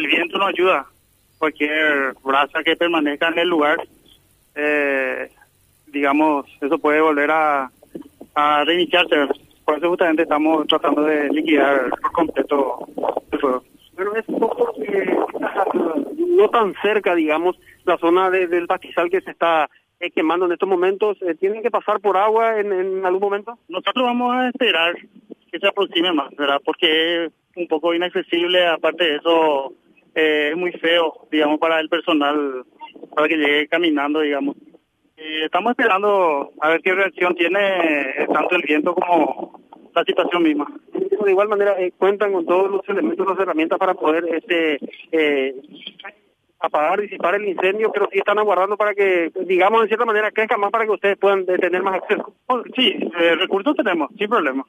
el viento no ayuda. Cualquier brasa que permanezca en el lugar, eh, digamos, eso puede volver a, a reiniciarse. Por eso justamente estamos tratando de liquidar por completo el fuego. Pero es poco eh, no tan cerca, digamos, la zona de, del pastizal que se está eh, quemando en estos momentos. Eh, ¿Tienen que pasar por agua en, en algún momento? Nosotros vamos a esperar que se aproxime más, ¿verdad? Porque es un poco inaccesible, aparte de eso, eh, es muy feo, digamos, para el personal, para que llegue caminando, digamos. Y estamos esperando a ver qué reacción tiene eh, tanto el viento como la situación misma. De igual manera, eh, cuentan con todos los elementos, las herramientas para poder este eh, apagar, disipar el incendio, pero sí están aguardando para que, digamos, de cierta manera, crezca más para que ustedes puedan tener más acceso. Oh, Sí, eh, recursos tenemos, sin problema.